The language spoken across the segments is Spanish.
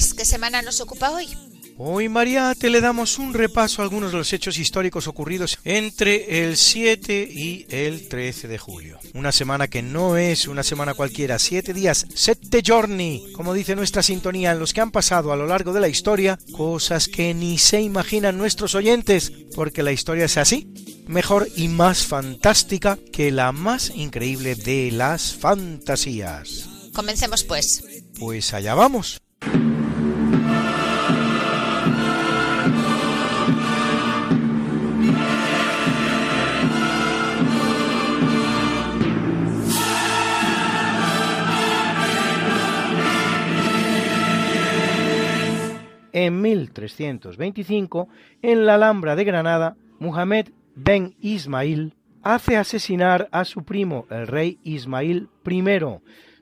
Luis, ¿qué semana nos ocupa hoy? Hoy, Mariate, le damos un repaso a algunos de los hechos históricos ocurridos entre el 7 y el 13 de julio. Una semana que no es una semana cualquiera, siete días, sette giorni, como dice nuestra sintonía, en los que han pasado a lo largo de la historia cosas que ni se imaginan nuestros oyentes, porque la historia es así, mejor y más fantástica que la más increíble de las fantasías. Comencemos pues. Pues allá vamos. En 1325, en la Alhambra de Granada, Muhammad ben Ismail hace asesinar a su primo, el rey Ismail I,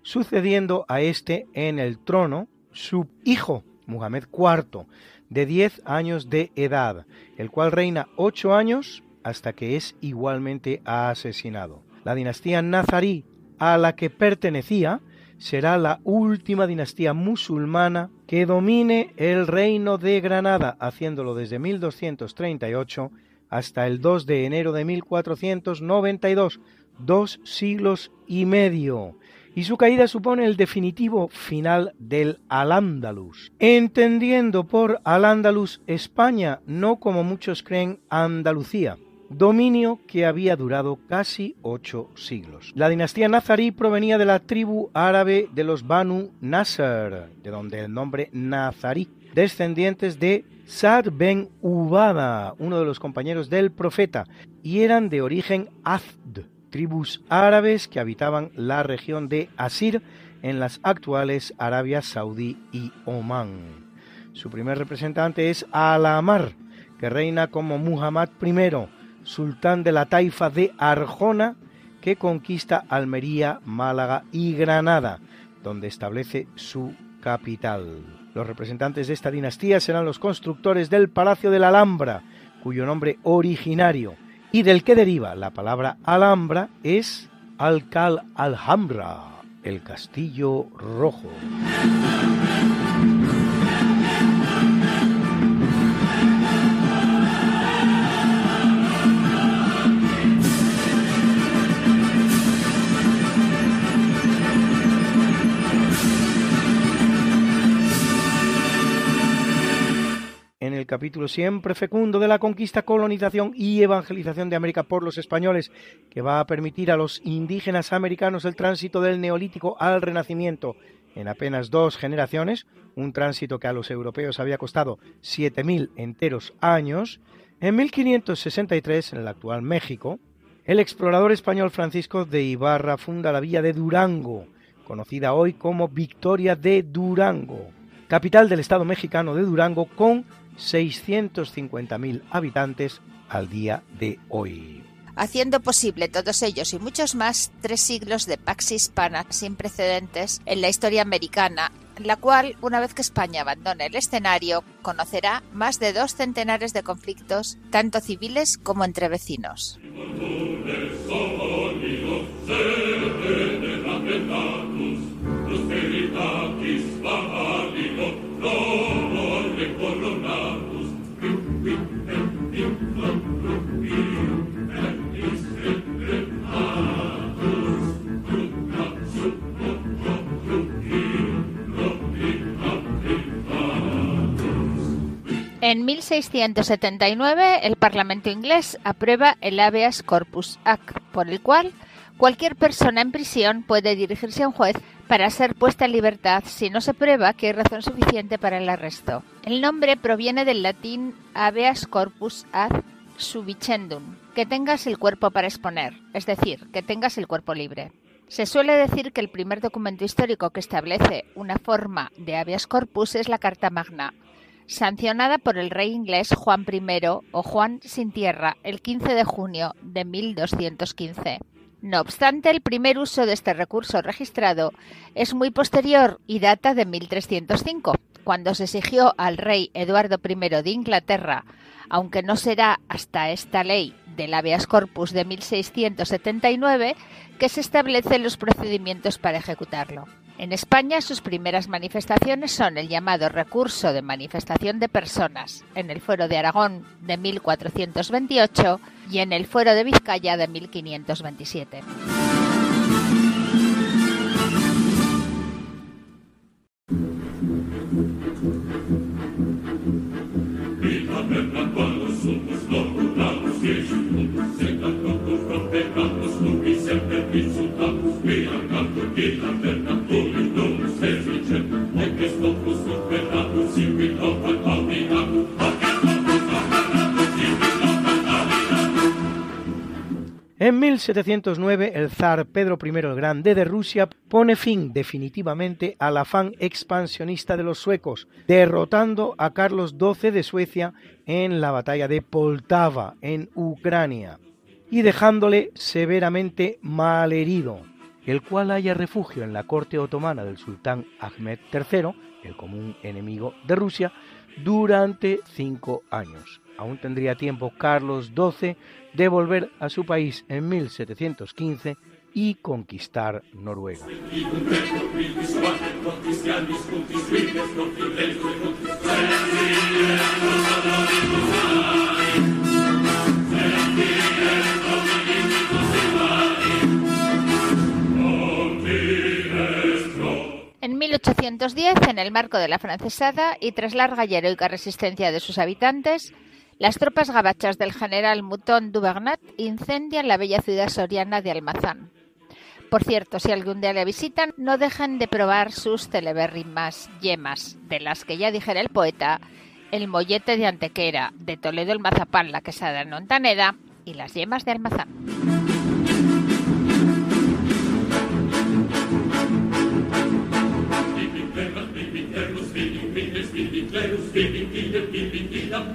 sucediendo a este en el trono su hijo, Muhammad IV, de 10 años de edad, el cual reina 8 años hasta que es igualmente asesinado. La dinastía nazarí a la que pertenecía será la última dinastía musulmana que domine el reino de Granada, haciéndolo desde 1238 hasta el 2 de enero de 1492, dos siglos y medio. Y su caída supone el definitivo final del Al-Ándalus, entendiendo por Al-Ándalus España, no como muchos creen Andalucía, dominio que había durado casi ocho siglos. La dinastía nazarí provenía de la tribu árabe de los Banu Nasser, de donde el nombre nazarí, descendientes de Sa'd ben Ubada, uno de los compañeros del profeta, y eran de origen Azd, tribus árabes que habitaban la región de Asir en las actuales Arabia Saudí y Omán. Su primer representante es Al-Amar, que reina como Muhammad I, sultán de la taifa de Arjona, que conquista Almería, Málaga y Granada, donde establece su capital. Los representantes de esta dinastía serán los constructores del Palacio de la Alhambra, cuyo nombre originario y del que deriva la palabra Alhambra es Alcal Alhambra, el castillo rojo. Capítulo siempre fecundo de la conquista, colonización y evangelización de América por los españoles, que va a permitir a los indígenas americanos el tránsito del neolítico al renacimiento. En apenas dos generaciones, un tránsito que a los europeos había costado 7.000 enteros años, en 1563, en el actual México, el explorador español Francisco de Ibarra funda la villa de Durango, conocida hoy como Victoria de Durango, capital del estado mexicano de Durango con 650.000 habitantes al día de hoy. Haciendo posible todos ellos y muchos más tres siglos de pax hispana sin precedentes en la historia americana, la cual, una vez que España abandone el escenario, conocerá más de dos centenares de conflictos, tanto civiles como entre vecinos. En 1679, el Parlamento inglés aprueba el habeas corpus act, por el cual cualquier persona en prisión puede dirigirse a un juez para ser puesta en libertad si no se prueba que hay razón suficiente para el arresto. El nombre proviene del latín habeas corpus ad subicendum, que tengas el cuerpo para exponer, es decir, que tengas el cuerpo libre. Se suele decir que el primer documento histórico que establece una forma de habeas corpus es la Carta Magna, sancionada por el rey inglés Juan I o Juan sin tierra el 15 de junio de 1215. No obstante, el primer uso de este recurso registrado es muy posterior y data de 1305, cuando se exigió al rey Eduardo I de Inglaterra, aunque no será hasta esta ley del habeas corpus de 1679 que se establecen los procedimientos para ejecutarlo. En España sus primeras manifestaciones son el llamado recurso de manifestación de personas en el Fuero de Aragón de 1428 y en el Fuero de Vizcaya de 1527. En 1709 el zar Pedro I el Grande de Rusia pone fin definitivamente al afán expansionista de los suecos, derrotando a Carlos XII de Suecia en la batalla de Poltava, en Ucrania, y dejándole severamente malherido, el cual haya refugio en la corte otomana del sultán Ahmed III, el común enemigo de Rusia, durante cinco años. Aún tendría tiempo Carlos XII de volver a su país en 1715 y conquistar Noruega. En 1810, en el marco de la francesada y tras larga y heroica resistencia de sus habitantes, las tropas gabachas del general Mouton Duvernat incendian la bella ciudad soriana de Almazán. Por cierto, si algún día le visitan, no dejen de probar sus celebérrimas yemas, de las que ya dijera el poeta, el mollete de Antequera, de Toledo el mazapán, la quesada en Montaneda y las yemas de Almazán.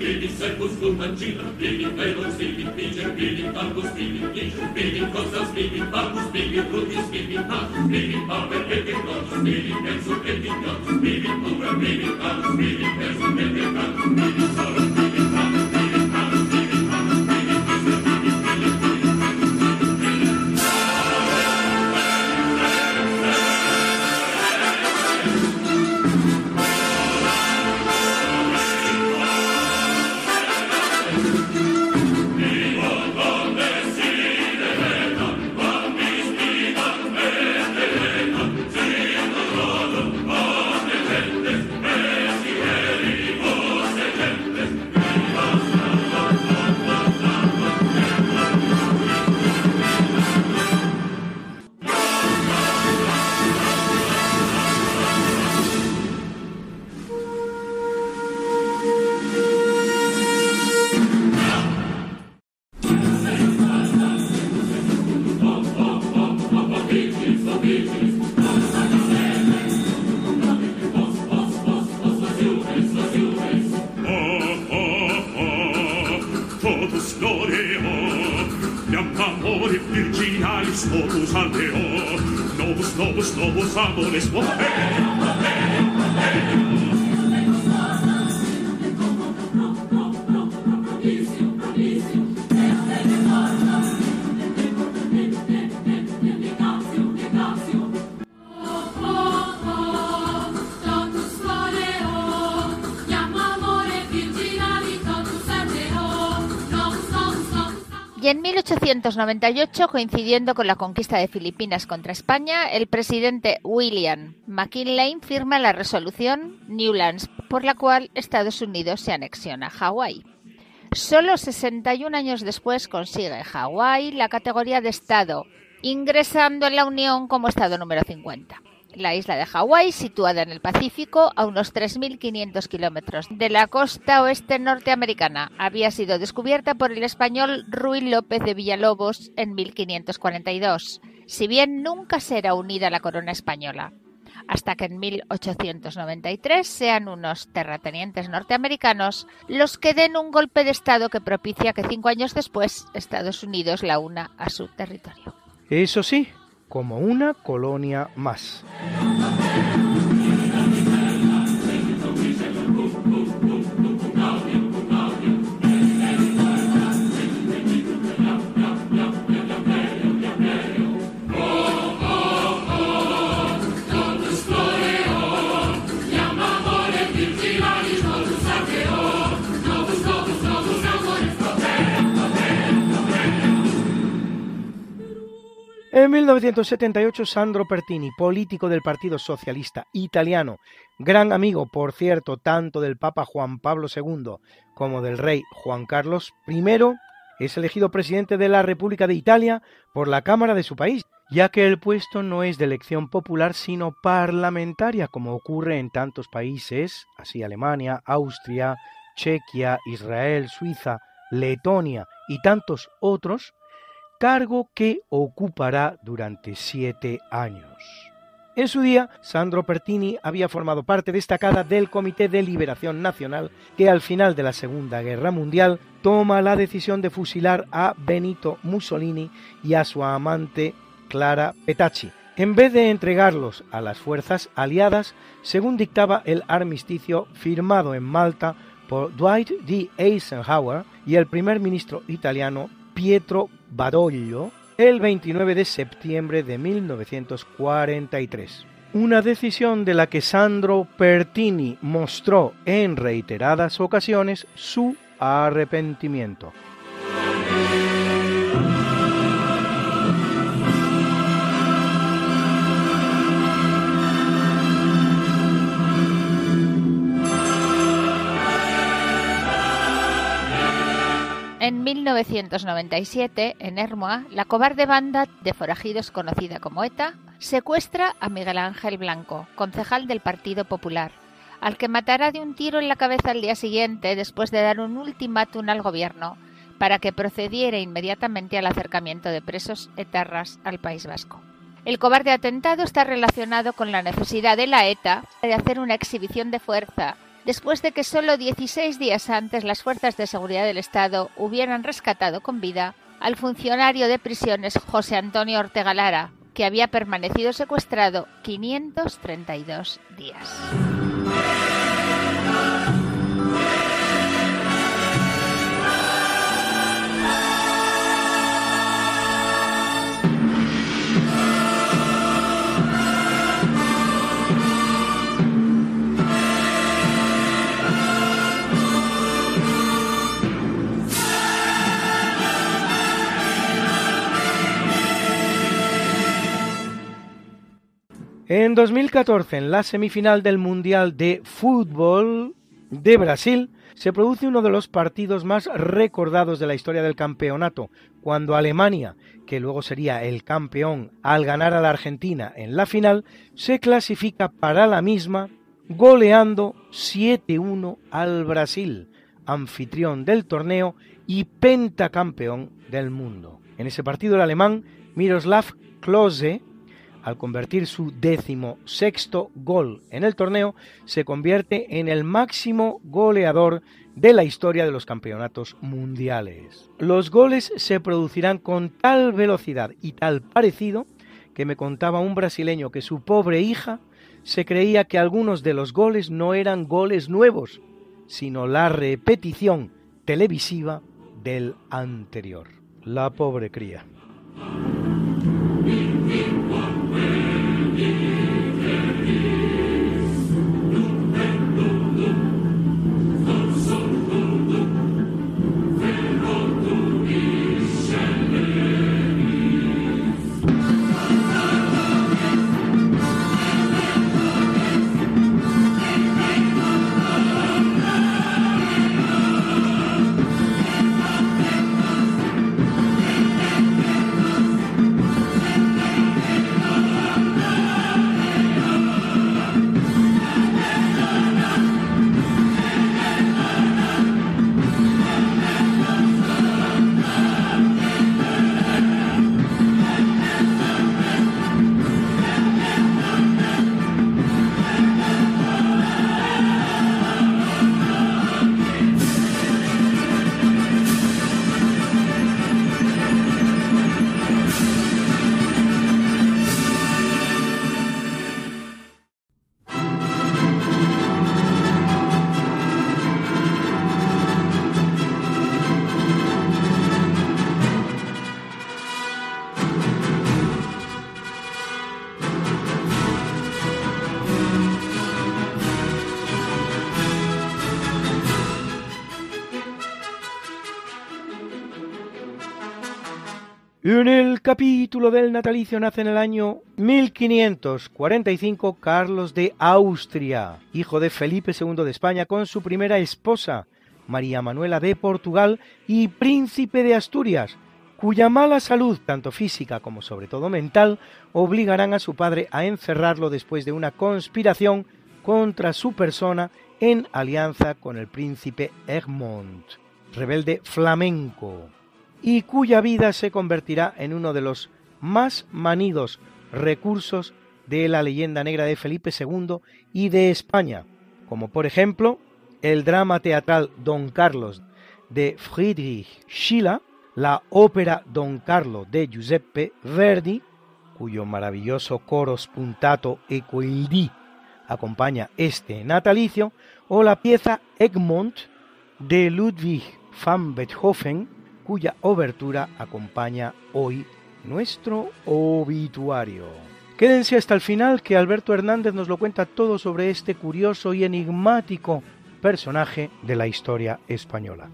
Billy, Servus, Gurman, Billy, Velos, Billy, pitcher. Billy, Bambus, Billy, Peter, Billy, Kostas, Billy, Bambus, Billy, Rudis, Billy, Pat, Billy, Pavel, Eke, Notus, Billy, Enzo, Eke, Notus, Billy, Mura, Billy, Palus, Billy, Persu, Eke, Palus, Billy, 1898, coincidiendo con la conquista de Filipinas contra España, el presidente William McKinley firma la resolución Newlands, por la cual Estados Unidos se anexiona a Hawái. Solo 61 años después consigue Hawái la categoría de Estado, ingresando en la Unión como Estado número 50. La isla de Hawái, situada en el Pacífico, a unos 3.500 kilómetros de la costa oeste norteamericana, había sido descubierta por el español Ruy López de Villalobos en 1542, si bien nunca será unida a la corona española, hasta que en 1893 sean unos terratenientes norteamericanos los que den un golpe de Estado que propicia que cinco años después Estados Unidos la una a su territorio. Eso sí, como una colonia más. En 1978, Sandro Pertini, político del Partido Socialista Italiano, gran amigo, por cierto, tanto del Papa Juan Pablo II como del rey Juan Carlos I, es elegido presidente de la República de Italia por la Cámara de su país, ya que el puesto no es de elección popular sino parlamentaria, como ocurre en tantos países, así Alemania, Austria, Chequia, Israel, Suiza, Letonia y tantos otros, cargo que ocupará durante siete años. En su día, Sandro Pertini había formado parte destacada del Comité de Liberación Nacional que al final de la Segunda Guerra Mundial toma la decisión de fusilar a Benito Mussolini y a su amante Clara Petacci, en vez de entregarlos a las fuerzas aliadas, según dictaba el armisticio firmado en Malta por Dwight D. Eisenhower y el primer ministro italiano Pietro Badoglio el 29 de septiembre de 1943. Una decisión de la que Sandro Pertini mostró en reiteradas ocasiones su arrepentimiento. En 1997, en Hermoa, la cobarde banda de forajidos conocida como ETA secuestra a Miguel Ángel Blanco, concejal del Partido Popular, al que matará de un tiro en la cabeza al día siguiente después de dar un ultimátum al gobierno para que procediera inmediatamente al acercamiento de presos etarras al País Vasco. El cobarde atentado está relacionado con la necesidad de la ETA de hacer una exhibición de fuerza después de que solo 16 días antes las fuerzas de seguridad del Estado hubieran rescatado con vida al funcionario de prisiones José Antonio Ortega Lara, que había permanecido secuestrado 532 días. En 2014, en la semifinal del Mundial de Fútbol de Brasil, se produce uno de los partidos más recordados de la historia del campeonato, cuando Alemania, que luego sería el campeón al ganar a la Argentina en la final, se clasifica para la misma goleando 7-1 al Brasil, anfitrión del torneo y pentacampeón del mundo. En ese partido el alemán Miroslav Klose al convertir su décimo sexto gol en el torneo, se convierte en el máximo goleador de la historia de los campeonatos mundiales. Los goles se producirán con tal velocidad y tal parecido que me contaba un brasileño que su pobre hija se creía que algunos de los goles no eran goles nuevos, sino la repetición televisiva del anterior. La pobre cría. En el capítulo del natalicio nace en el año 1545 Carlos de Austria, hijo de Felipe II de España con su primera esposa, María Manuela de Portugal y príncipe de Asturias, cuya mala salud, tanto física como sobre todo mental, obligarán a su padre a encerrarlo después de una conspiración contra su persona en alianza con el príncipe Egmont, rebelde flamenco y cuya vida se convertirá en uno de los más manidos recursos de la leyenda negra de Felipe II y de España, como por ejemplo el drama teatral Don Carlos de Friedrich Schiller, la ópera Don Carlo de Giuseppe Verdi, cuyo maravilloso coro spuntato e acompaña este natalicio, o la pieza Egmont de Ludwig van Beethoven, cuya obertura acompaña hoy nuestro obituario. Quédense hasta el final que Alberto Hernández nos lo cuenta todo sobre este curioso y enigmático personaje de la historia española.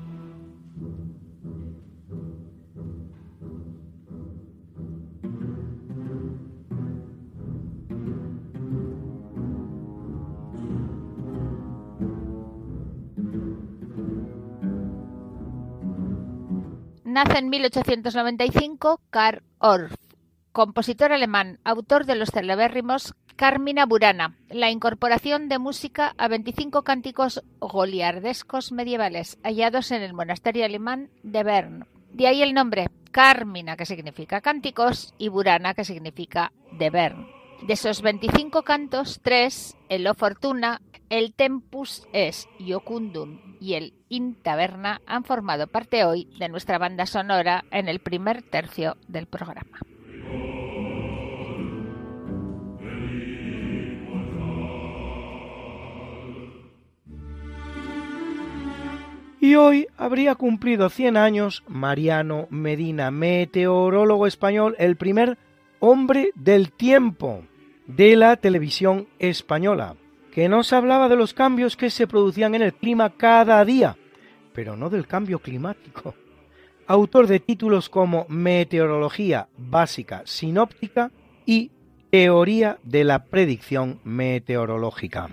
Nace en 1895 Karl Orff, compositor alemán, autor de los celebérrimos Carmina Burana, la incorporación de música a 25 cánticos goliardescos medievales hallados en el monasterio alemán de Bern. De ahí el nombre Carmina, que significa cánticos, y Burana, que significa de Bern. De esos 25 cantos, tres, el O Fortuna, el Tempus es Iocundum y el In Taberna han formado parte hoy de nuestra banda sonora en el primer tercio del programa. Y hoy habría cumplido 100 años Mariano Medina, meteorólogo español, el primer hombre del tiempo de la televisión española, que nos hablaba de los cambios que se producían en el clima cada día, pero no del cambio climático. Autor de títulos como Meteorología básica sinóptica y Teoría de la predicción meteorológica.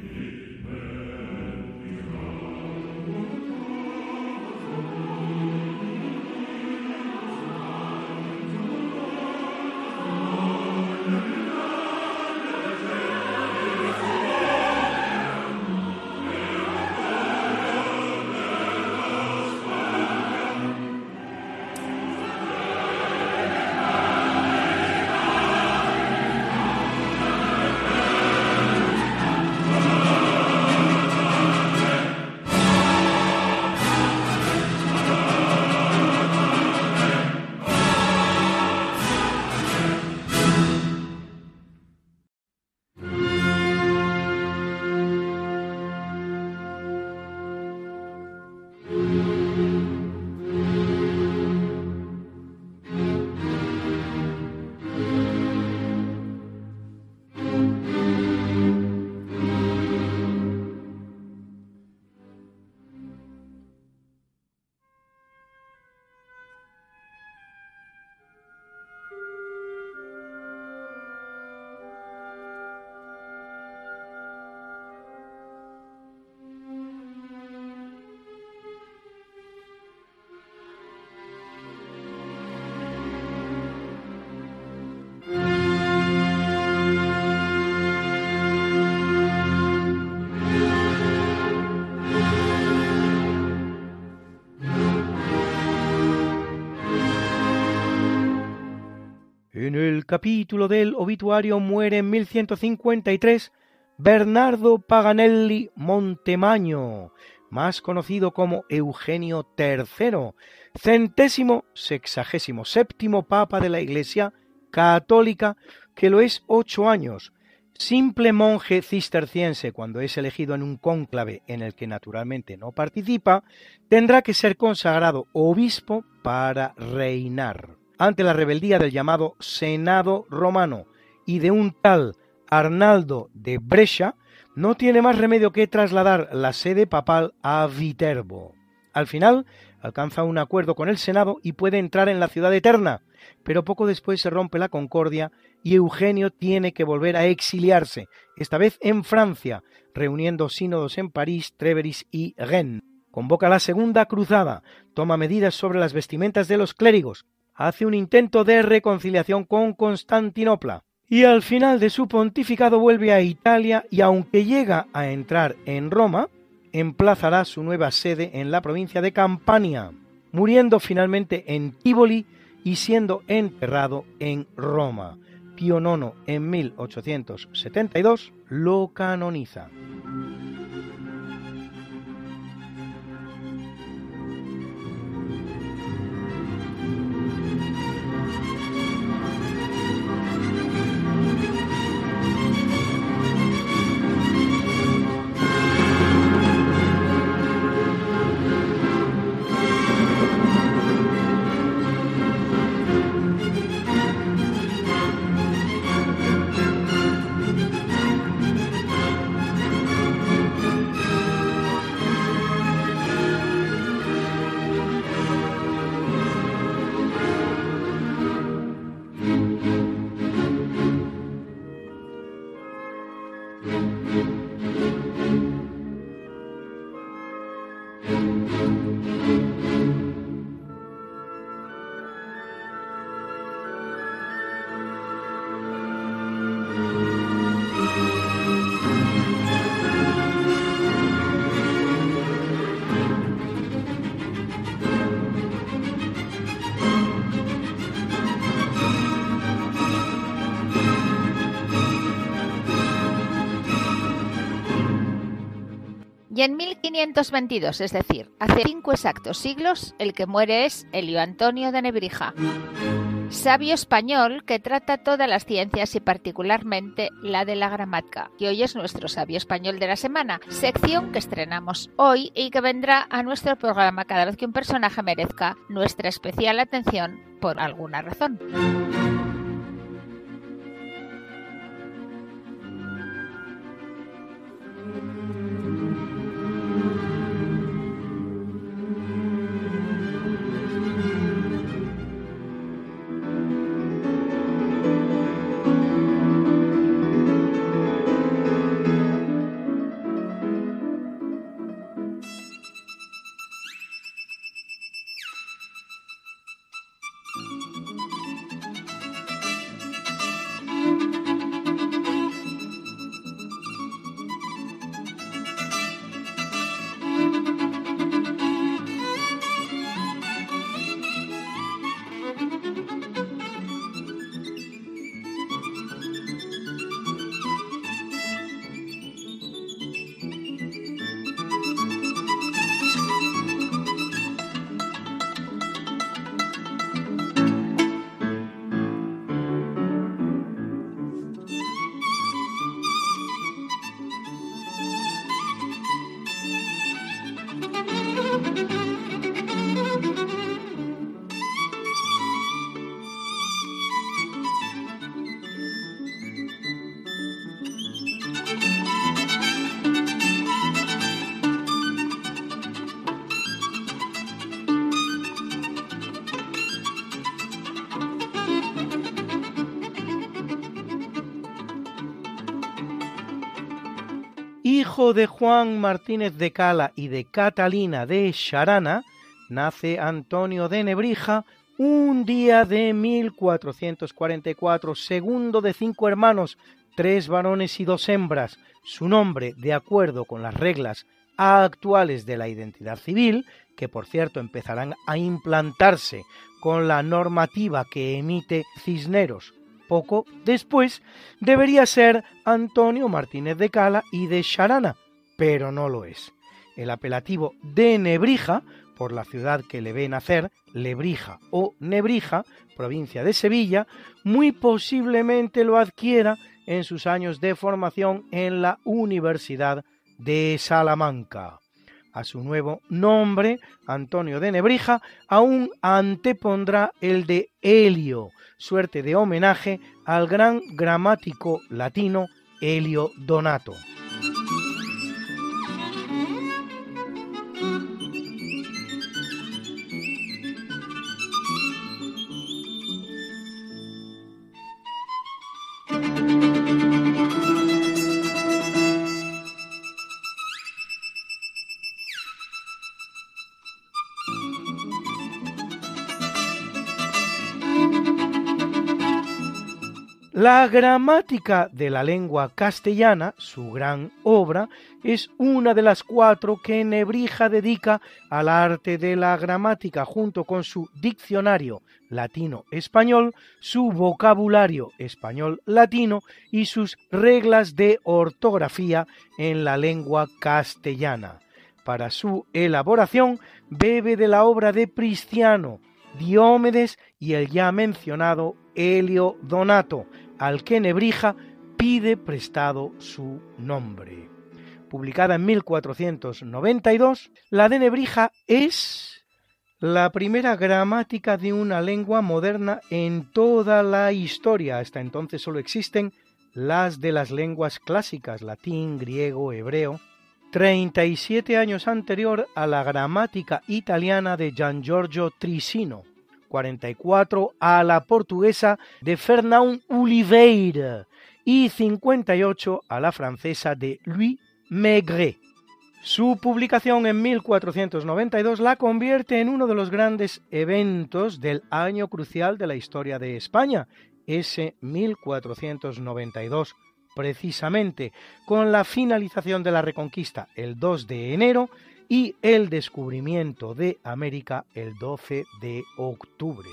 Capítulo del obituario muere en 1153 Bernardo Paganelli Montemaño, más conocido como Eugenio III, centésimo sexagésimo séptimo papa de la Iglesia católica, que lo es ocho años, simple monje cisterciense cuando es elegido en un cónclave en el que naturalmente no participa, tendrá que ser consagrado obispo para reinar ante la rebeldía del llamado Senado romano y de un tal Arnaldo de Brescia, no tiene más remedio que trasladar la sede papal a Viterbo. Al final alcanza un acuerdo con el Senado y puede entrar en la ciudad eterna, pero poco después se rompe la concordia y Eugenio tiene que volver a exiliarse, esta vez en Francia, reuniendo sínodos en París, Treveris y Rennes. Convoca la segunda cruzada, toma medidas sobre las vestimentas de los clérigos, hace un intento de reconciliación con Constantinopla y al final de su pontificado vuelve a Italia y aunque llega a entrar en Roma, emplazará su nueva sede en la provincia de Campania, muriendo finalmente en Tívoli y siendo enterrado en Roma. Pío IX en 1872 lo canoniza. Y en 1522, es decir, hace cinco exactos siglos, el que muere es Elio Antonio de Nebrija, sabio español que trata todas las ciencias y particularmente la de la gramática. Y hoy es nuestro sabio español de la semana, sección que estrenamos hoy y que vendrá a nuestro programa cada vez que un personaje merezca nuestra especial atención por alguna razón. Hijo de Juan Martínez de Cala y de Catalina de Charana, nace Antonio de Nebrija un día de 1444, segundo de cinco hermanos, tres varones y dos hembras. Su nombre, de acuerdo con las reglas actuales de la identidad civil, que por cierto empezarán a implantarse con la normativa que emite Cisneros poco después, debería ser Antonio Martínez de Cala y de Charana, pero no lo es. El apelativo de Nebrija, por la ciudad que le ve nacer, Lebrija o Nebrija, provincia de Sevilla, muy posiblemente lo adquiera en sus años de formación en la Universidad de Salamanca. A su nuevo nombre, Antonio de Nebrija, aún antepondrá el de Helio, suerte de homenaje al gran gramático latino Helio Donato. La gramática de la lengua castellana, su gran obra, es una de las cuatro que Nebrija dedica al arte de la gramática junto con su diccionario latino-español, su vocabulario español-latino y sus reglas de ortografía en la lengua castellana. Para su elaboración bebe de la obra de Pristiano, Diómedes y el ya mencionado Helio Donato, al que Nebrija pide prestado su nombre. Publicada en 1492, la de Nebrija es la primera gramática de una lengua moderna en toda la historia. Hasta entonces solo existen las de las lenguas clásicas, latín, griego, hebreo. 37 años anterior a la gramática italiana de Gian Giorgio Trisino, 44 a la portuguesa de Fernand Oliveira y 58 a la francesa de Louis Maigret. Su publicación en 1492 la convierte en uno de los grandes eventos del año crucial de la historia de España, ese 1492, precisamente con la finalización de la Reconquista el 2 de enero y el descubrimiento de América el 12 de octubre.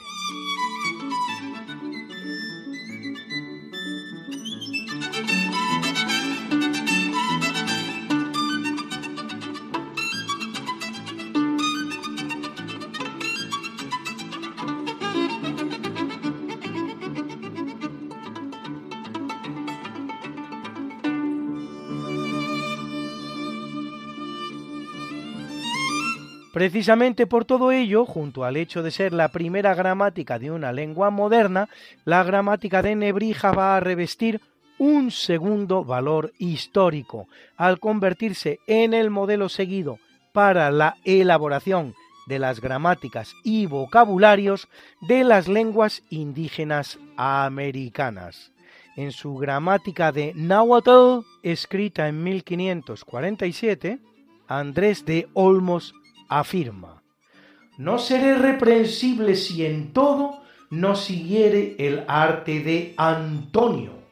Precisamente por todo ello, junto al hecho de ser la primera gramática de una lengua moderna, la gramática de Nebrija va a revestir un segundo valor histórico, al convertirse en el modelo seguido para la elaboración de las gramáticas y vocabularios de las lenguas indígenas americanas. En su gramática de Nahuatl, escrita en 1547, Andrés de Olmos afirma, no seré reprensible si en todo no siguiere el arte de Antonio.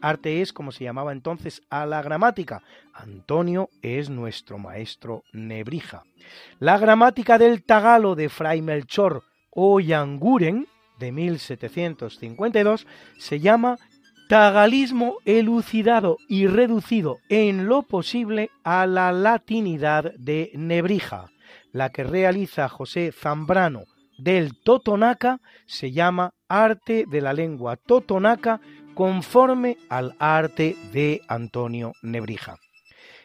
Arte es como se llamaba entonces a la gramática. Antonio es nuestro maestro Nebrija. La gramática del tagalo de Fray Melchor Oyanguren de 1752 se llama Tagalismo elucidado y reducido en lo posible a la latinidad de Nebrija. La que realiza José Zambrano del Totonaca se llama Arte de la lengua totonaca conforme al arte de Antonio Nebrija.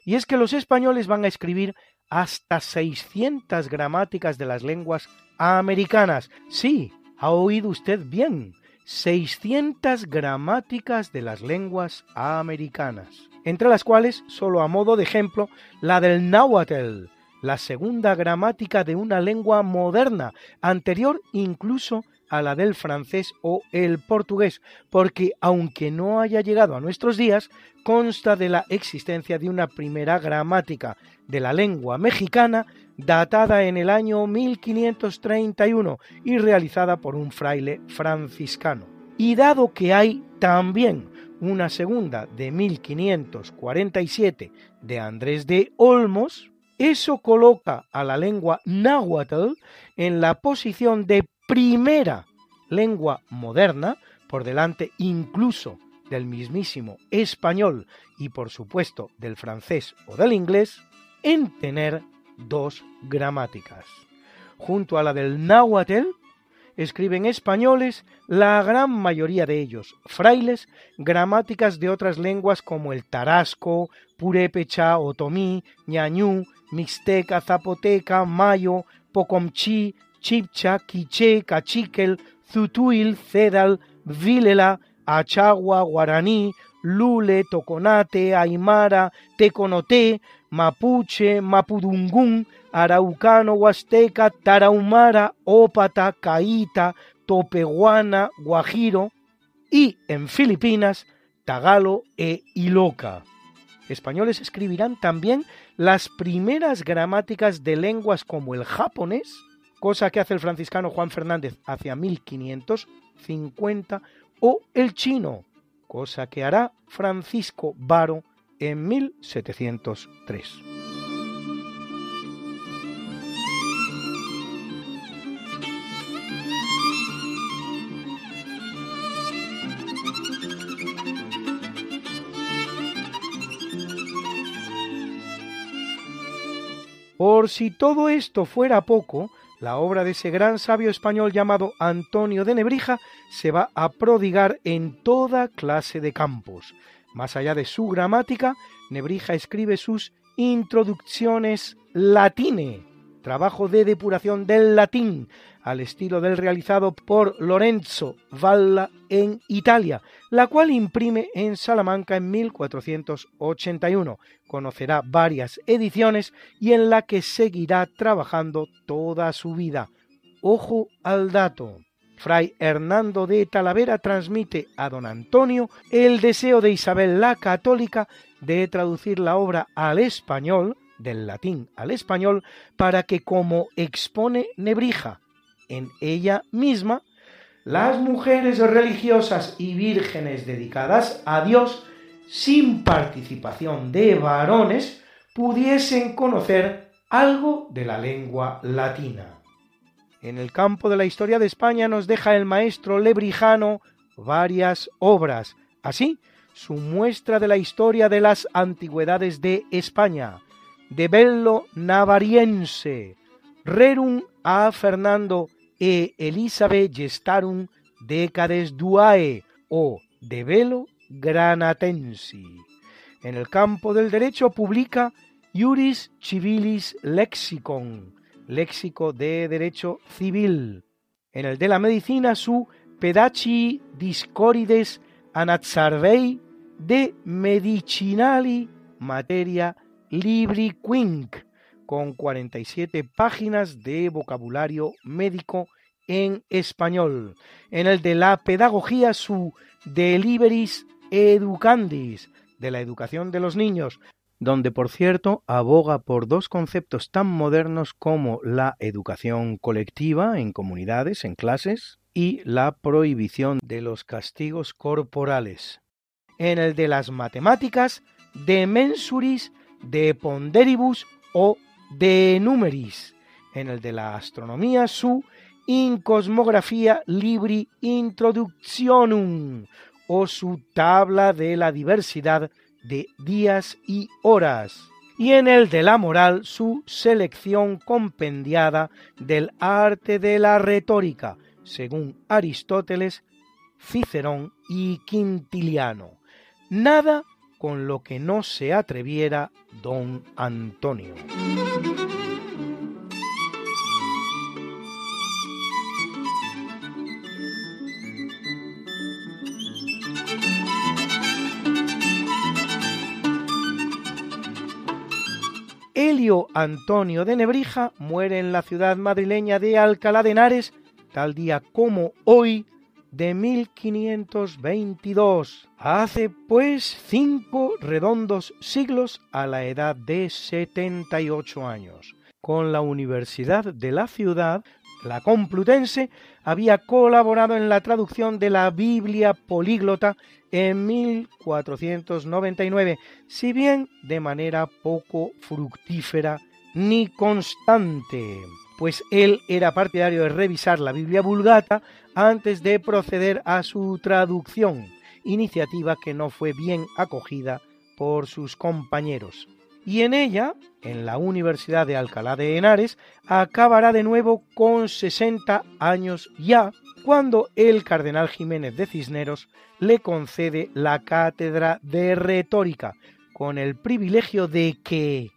Y es que los españoles van a escribir hasta 600 gramáticas de las lenguas americanas. Sí, ha oído usted bien, 600 gramáticas de las lenguas americanas, entre las cuales, solo a modo de ejemplo, la del náhuatl, la segunda gramática de una lengua moderna, anterior incluso a la del francés o el portugués, porque aunque no haya llegado a nuestros días, consta de la existencia de una primera gramática de la lengua mexicana datada en el año 1531 y realizada por un fraile franciscano. Y dado que hay también una segunda de 1547 de Andrés de Olmos, eso coloca a la lengua náhuatl en la posición de primera lengua moderna, por delante incluso del mismísimo español y por supuesto del francés o del inglés, en tener dos gramáticas. Junto a la del náhuatl, escriben españoles, la gran mayoría de ellos frailes, gramáticas de otras lenguas como el tarasco, purépecha, otomí, ñañú, mixteca, zapoteca, mayo, pocomchi, chipcha, quiché, cachiquel, zutuil, cedal, vilela, achagua, guaraní, lule, toconate, aymara, teconoté, mapuche, mapudungún, araucano, huasteca, tarahumara, ópata, caíta, topehuana, guajiro y en Filipinas tagalo e iloca. Españoles escribirán también las primeras gramáticas de lenguas como el japonés, cosa que hace el franciscano Juan Fernández hacia 1550, o el chino, cosa que hará Francisco Varo en 1703. Por si todo esto fuera poco, la obra de ese gran sabio español llamado Antonio de Nebrija se va a prodigar en toda clase de campos. Más allá de su gramática, Nebrija escribe sus introducciones latine, trabajo de depuración del latín, al estilo del realizado por Lorenzo Valla en Italia, la cual imprime en Salamanca en 1481. Conocerá varias ediciones y en la que seguirá trabajando toda su vida. Ojo al dato. Fray Hernando de Talavera transmite a don Antonio el deseo de Isabel la Católica de traducir la obra al español, del latín al español, para que, como expone Nebrija, en ella misma, las mujeres religiosas y vírgenes dedicadas a Dios, sin participación de varones, pudiesen conocer algo de la lengua latina. En el campo de la historia de España nos deja el maestro lebrijano varias obras, así su muestra de la historia de las antigüedades de España, de Bello Navariense, Rerum a Fernando e Elizabeth Gestarum Decades Duae o De Velo Granatensi. En el campo del derecho publica Juris Civilis Lexicon, léxico de derecho civil. En el de la medicina su Pedaci Discorides Anatsarvei de Medicinali Materia Libri Quinc, con 47 páginas de vocabulario médico en español. En el de la pedagogía, su Deliveris Educandis, de la educación de los niños, donde por cierto aboga por dos conceptos tan modernos como la educación colectiva en comunidades, en clases, y la prohibición de los castigos corporales. En el de las matemáticas, de mensuris, de ponderibus o de numeris, en el de la astronomía su In Cosmografía Libri Introductionum o su tabla de la diversidad de días y horas, y en el de la moral su selección compendiada del arte de la retórica, según Aristóteles, Cicerón y Quintiliano. Nada con lo que no se atreviera don Antonio. Helio Antonio de Nebrija muere en la ciudad madrileña de Alcalá de Henares, tal día como hoy, de 1522. Hace pues cinco redondos siglos a la edad de 78 años. Con la Universidad de la ciudad, la Complutense había colaborado en la traducción de la Biblia políglota en 1499, si bien de manera poco fructífera ni constante pues él era partidario de revisar la Biblia vulgata antes de proceder a su traducción, iniciativa que no fue bien acogida por sus compañeros. Y en ella, en la Universidad de Alcalá de Henares, acabará de nuevo con 60 años ya, cuando el cardenal Jiménez de Cisneros le concede la cátedra de retórica, con el privilegio de que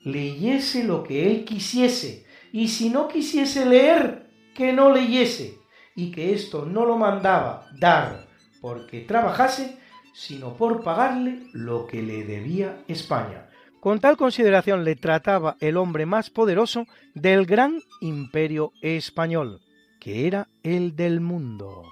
leyese lo que él quisiese, y si no quisiese leer, que no leyese, y que esto no lo mandaba dar porque trabajase, sino por pagarle lo que le debía España. Con tal consideración le trataba el hombre más poderoso del gran imperio español, que era el del mundo.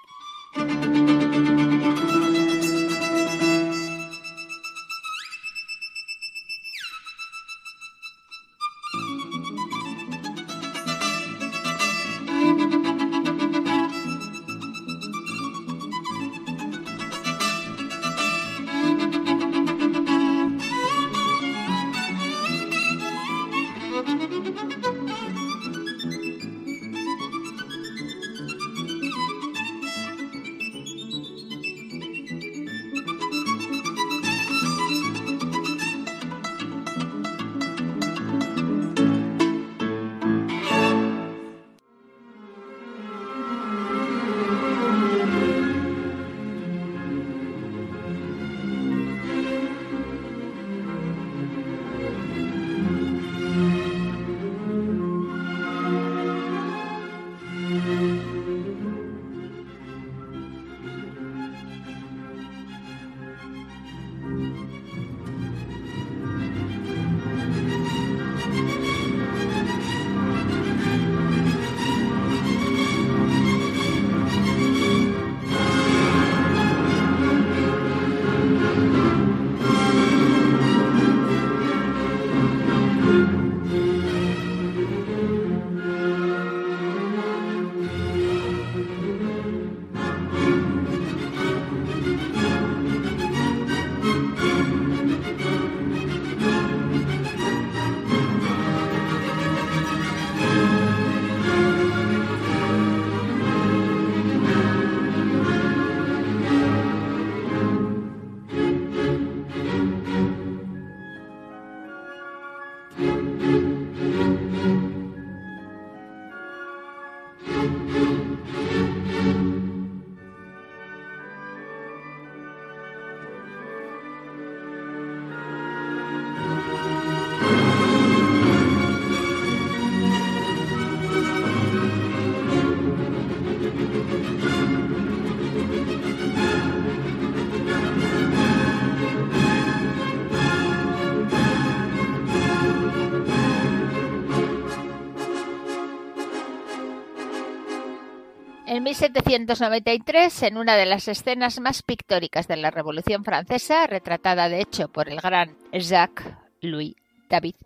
1793, en una de las escenas más pictóricas de la Revolución Francesa, retratada de hecho por el gran Jacques Louis David,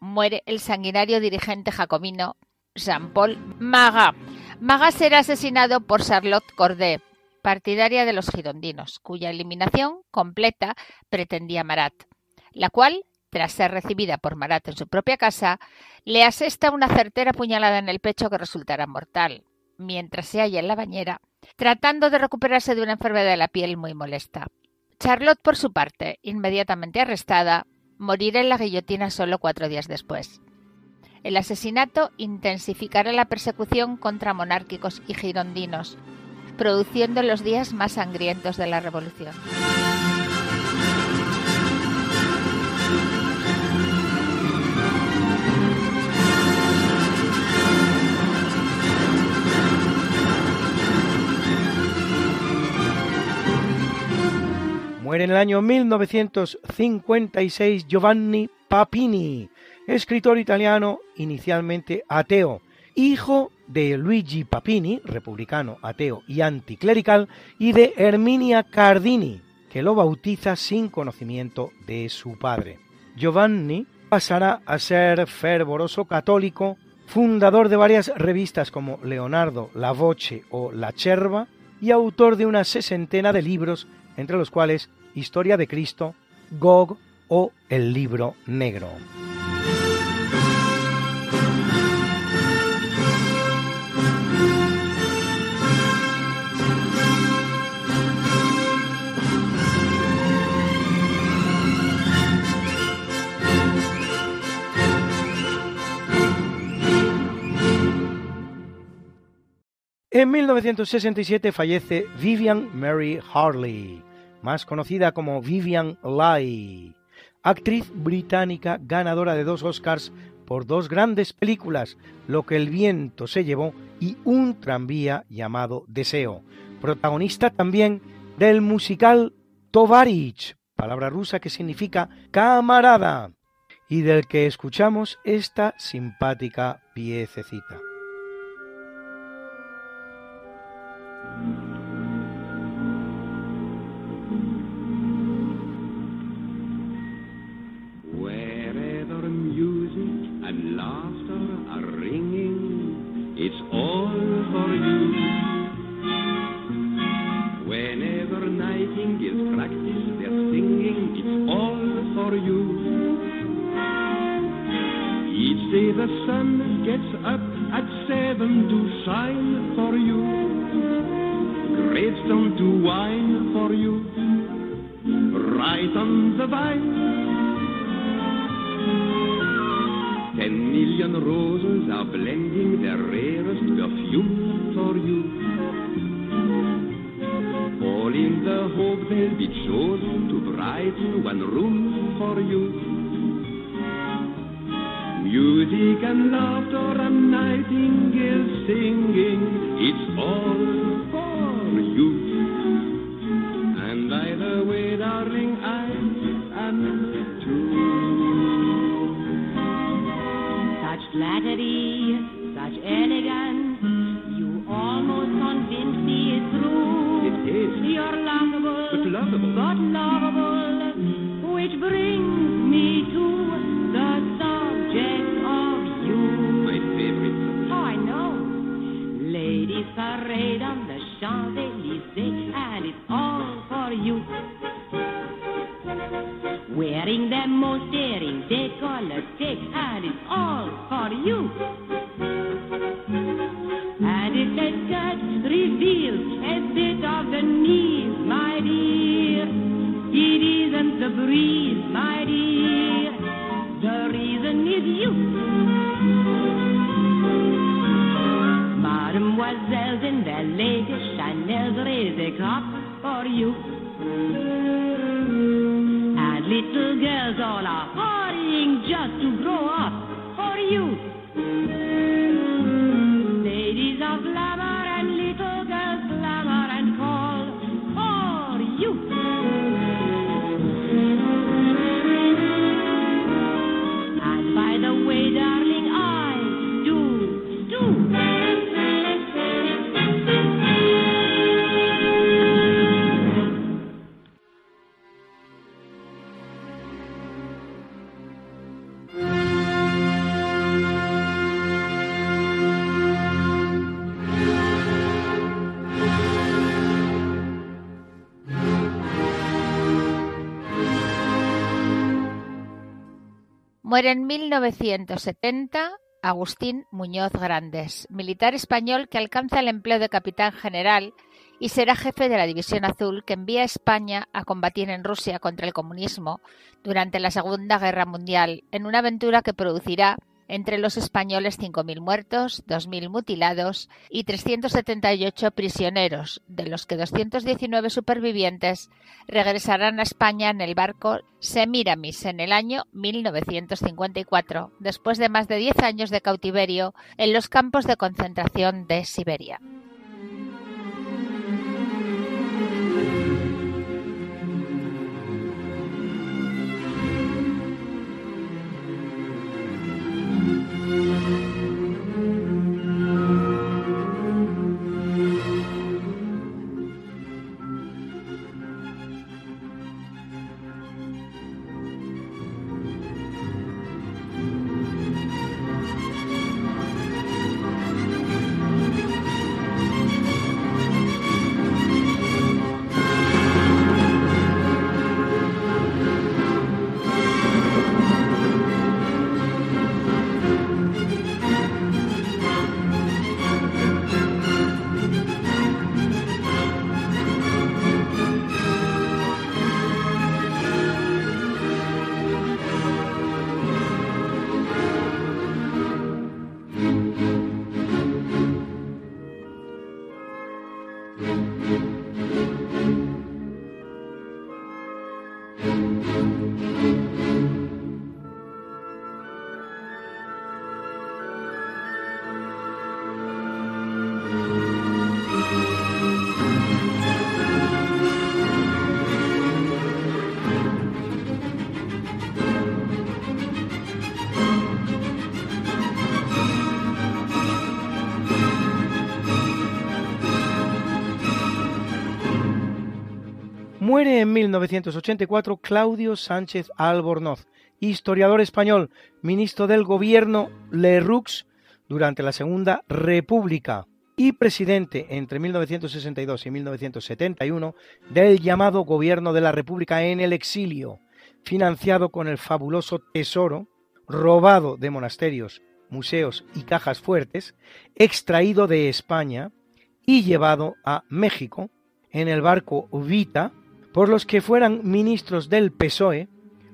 muere el sanguinario dirigente jacobino Jean-Paul Magat. Magat será asesinado por Charlotte Corday, partidaria de los girondinos, cuya eliminación completa pretendía Marat, la cual, tras ser recibida por Marat en su propia casa, le asesta una certera puñalada en el pecho que resultará mortal mientras se halla en la bañera, tratando de recuperarse de una enfermedad de la piel muy molesta. Charlotte, por su parte, inmediatamente arrestada, morirá en la guillotina solo cuatro días después. El asesinato intensificará la persecución contra monárquicos y girondinos, produciendo los días más sangrientos de la Revolución. Muere en el año 1956 Giovanni Papini, escritor italiano inicialmente ateo, hijo de Luigi Papini, republicano, ateo y anticlerical, y de Herminia Cardini, que lo bautiza sin conocimiento de su padre. Giovanni pasará a ser fervoroso católico, fundador de varias revistas como Leonardo, La Voce o La Cerva, y autor de una sesentena de libros, entre los cuales Historia de Cristo, Gog o El Libro Negro. En 1967 fallece Vivian Mary Harley, más conocida como Vivian Leigh, actriz británica ganadora de dos Oscars por dos grandes películas, Lo que el viento se llevó y Un tranvía llamado Deseo, protagonista también del musical Tovarich, palabra rusa que significa camarada, y del que escuchamos esta simpática piececita. Chosen to brighten one room for you. Music and laughter and nightingales singing, it's all Muere en 1970 Agustín Muñoz Grandes, militar español que alcanza el empleo de capitán general y será jefe de la División Azul que envía a España a combatir en Rusia contra el comunismo durante la Segunda Guerra Mundial, en una aventura que producirá entre los españoles 5.000 muertos, 2.000 mutilados y 378 prisioneros, de los que 219 supervivientes regresarán a España en el barco Semiramis en el año 1954, después de más de 10 años de cautiverio en los campos de concentración de Siberia. En 1984 Claudio Sánchez Albornoz, historiador español, ministro del gobierno Lerroux durante la Segunda República y presidente entre 1962 y 1971 del llamado Gobierno de la República en el exilio, financiado con el fabuloso tesoro robado de monasterios, museos y cajas fuertes, extraído de España y llevado a México en el barco Vita, por los que fueran ministros del PSOE,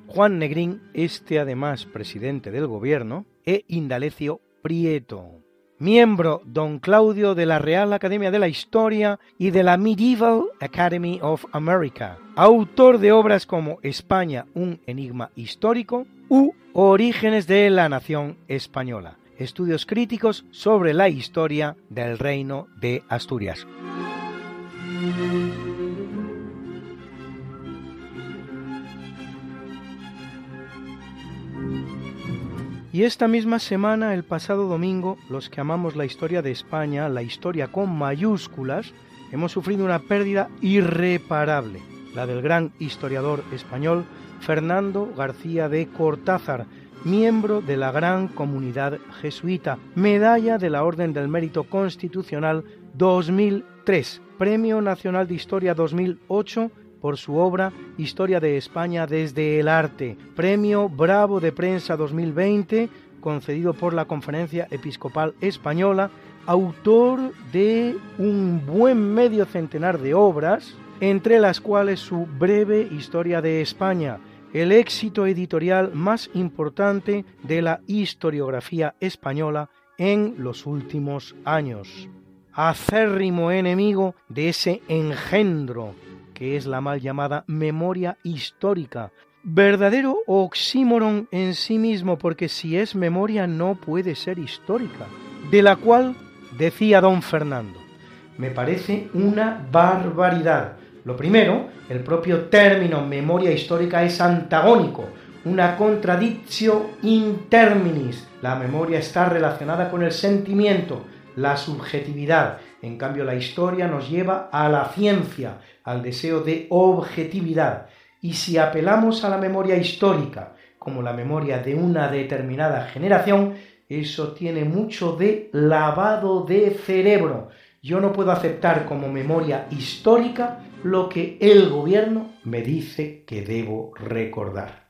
Juan Negrín, este además presidente del gobierno, e Indalecio Prieto. Miembro don Claudio de la Real Academia de la Historia y de la Medieval Academy of America, autor de obras como España, un enigma histórico u Orígenes de la Nación Española, estudios críticos sobre la historia del Reino de Asturias. Y esta misma semana, el pasado domingo, los que amamos la historia de España, la historia con mayúsculas, hemos sufrido una pérdida irreparable, la del gran historiador español Fernando García de Cortázar, miembro de la gran comunidad jesuita, medalla de la Orden del Mérito Constitucional 2003, Premio Nacional de Historia 2008 por su obra Historia de España desde el arte, Premio Bravo de Prensa 2020, concedido por la Conferencia Episcopal Española, autor de un buen medio centenar de obras, entre las cuales su breve Historia de España, el éxito editorial más importante de la historiografía española en los últimos años. Acérrimo enemigo de ese engendro que es la mal llamada memoria histórica. Verdadero oxímoron en sí mismo, porque si es memoria no puede ser histórica, de la cual decía don Fernando, me parece una barbaridad. Lo primero, el propio término memoria histórica es antagónico, una contradicción in terminis. La memoria está relacionada con el sentimiento, la subjetividad. En cambio, la historia nos lleva a la ciencia, al deseo de objetividad. Y si apelamos a la memoria histórica como la memoria de una determinada generación, eso tiene mucho de lavado de cerebro. Yo no puedo aceptar como memoria histórica lo que el gobierno me dice que debo recordar.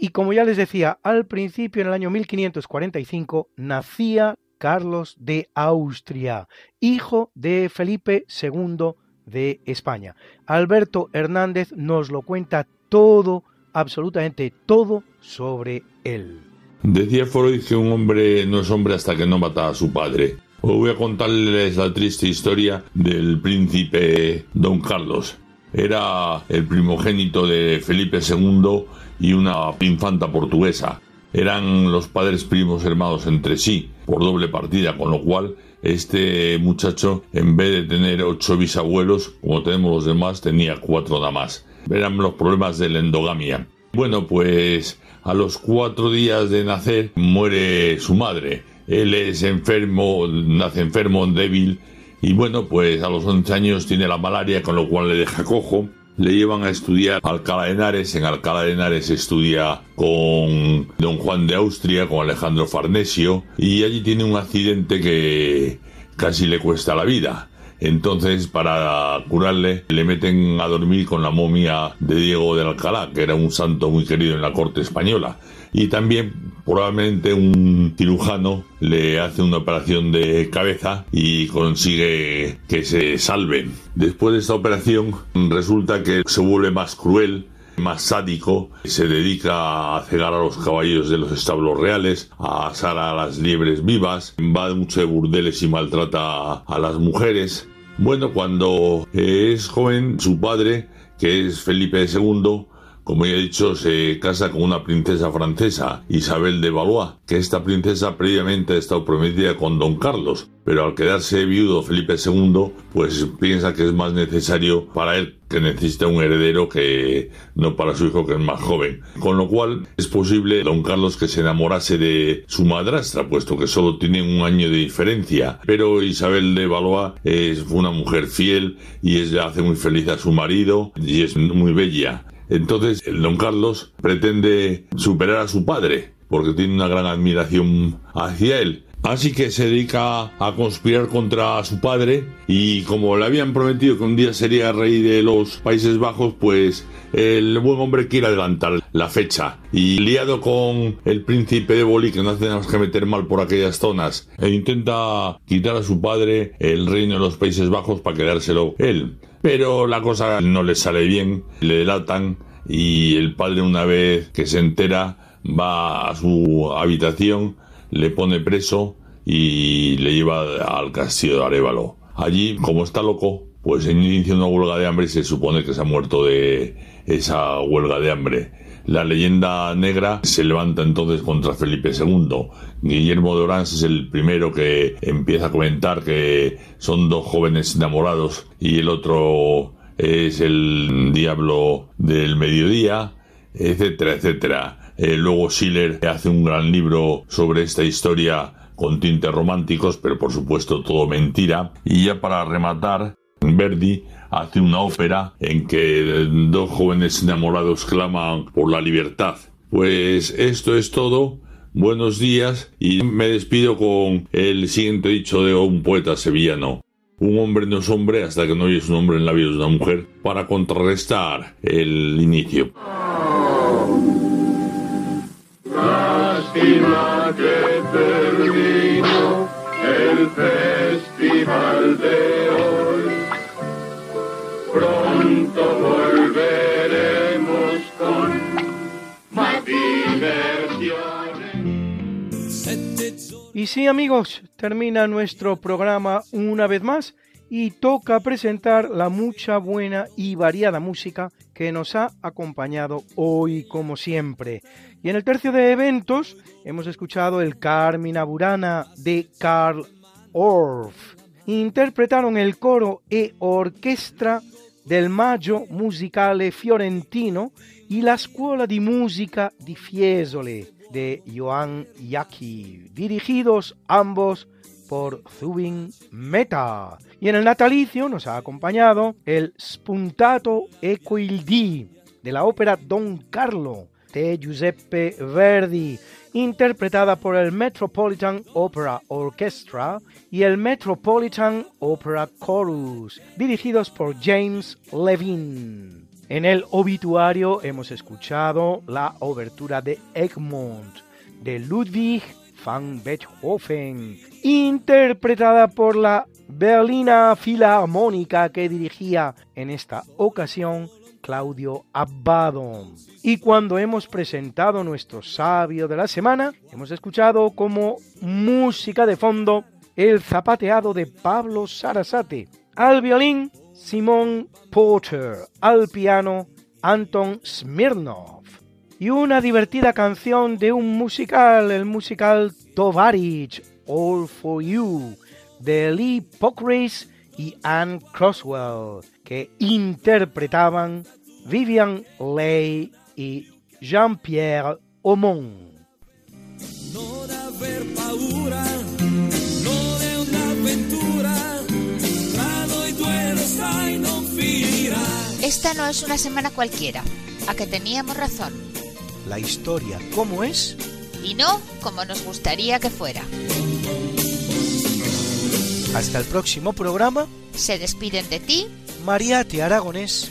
Y como ya les decía, al principio, en el año 1545, nacía Carlos de Austria, hijo de Felipe II de España. Alberto Hernández nos lo cuenta todo, absolutamente todo sobre él. Decía Freud que un hombre no es hombre hasta que no mata a su padre. Hoy voy a contarles la triste historia del príncipe Don Carlos. Era el primogénito de Felipe II y una infanta portuguesa. Eran los padres primos hermanos entre sí, por doble partida, con lo cual este muchacho, en vez de tener ocho bisabuelos, como tenemos los demás, tenía cuatro nada más. Eran los problemas de la endogamia. Bueno, pues a los cuatro días de nacer muere su madre. Él es enfermo, nace enfermo, débil, y bueno, pues a los 11 años tiene la malaria, con lo cual le deja cojo. Le llevan a estudiar a Alcalá de Henares. En Alcalá de Henares estudia con don Juan de Austria, con Alejandro Farnesio, y allí tiene un accidente que casi le cuesta la vida. Entonces, para curarle, le meten a dormir con la momia de Diego de Alcalá, que era un santo muy querido en la corte española. Y también, probablemente, un cirujano le hace una operación de cabeza y consigue que se salve. Después de esta operación, resulta que se vuelve más cruel más sádico, se dedica a cegar a los caballos de los establos reales, a asar a las liebres vivas, va mucho de burdeles y maltrata a las mujeres. Bueno, cuando es joven, su padre, que es Felipe II, como ya he dicho, se casa con una princesa francesa, Isabel de Valois, que esta princesa previamente ha estado prometida con don Carlos, pero al quedarse viudo Felipe II, pues piensa que es más necesario para él que necesita un heredero que no para su hijo que es más joven. Con lo cual es posible don Carlos que se enamorase de su madrastra, puesto que solo tienen un año de diferencia. Pero Isabel de Valois es una mujer fiel y ella hace muy feliz a su marido y es muy bella. Entonces, el don Carlos pretende superar a su padre, porque tiene una gran admiración hacia él. Así que se dedica a conspirar contra su padre y como le habían prometido que un día sería rey de los Países Bajos, pues el buen hombre quiere adelantar la fecha y liado con el príncipe de Boli que no más que meter mal por aquellas zonas e intenta quitar a su padre el reino de los Países Bajos para quedárselo él. Pero la cosa no le sale bien, le delatan y el padre una vez que se entera va a su habitación, le pone preso y le lleva al castillo de Arevalo. Allí, como está loco, pues inicia una huelga de hambre y se supone que se ha muerto de esa huelga de hambre. La leyenda negra se levanta entonces contra Felipe II. Guillermo de Orange es el primero que empieza a comentar que son dos jóvenes enamorados y el otro es el diablo del mediodía, etcétera, etcétera. Eh, luego Schiller hace un gran libro sobre esta historia con tintes románticos, pero por supuesto todo mentira. Y ya para rematar, Verdi hace una ópera en que dos jóvenes enamorados claman por la libertad. Pues esto es todo. Buenos días y me despido con el siguiente dicho de un poeta sevillano. Un hombre no es hombre hasta que no oyes un hombre en labios de una mujer para contrarrestar el inicio. Y sí, amigos, termina nuestro programa una vez más y toca presentar la mucha buena y variada música que nos ha acompañado hoy como siempre. Y en el tercio de eventos hemos escuchado el Carmina Burana de Karl Orff. Interpretaron el coro e orchestra del Maggio Musicale Fiorentino y la Scuola di Musica di Fiesole de Joan Yaki, dirigidos ambos por Zubin Meta. Y en el natalicio nos ha acompañado el Spuntato Equildi de la ópera Don Carlo de Giuseppe Verdi, interpretada por el Metropolitan Opera Orchestra y el Metropolitan Opera Chorus, dirigidos por James Levine. En el obituario hemos escuchado la obertura de Egmont de Ludwig van Beethoven, interpretada por la Berlina Filarmónica que dirigía en esta ocasión Claudio Abbado. Y cuando hemos presentado nuestro sabio de la semana, hemos escuchado como música de fondo el zapateado de Pablo Sarasate, al violín Simon Porter, al piano Anton Smirnov y una divertida canción de un musical, el musical Tovarich, All for You, de Lee Pockris y Anne Croswell, que interpretaban Vivian Leigh y Jean-Pierre Aumont. Paura, un'avventura, tra noi due lo sai non finirà. Esta no es una semana cualquiera, a que teníamos razón, La historia, ¿cómo es? y no como nos gustaría que fuera. Hasta el próximo programa, Se despiden de ti Mariate Aragonés.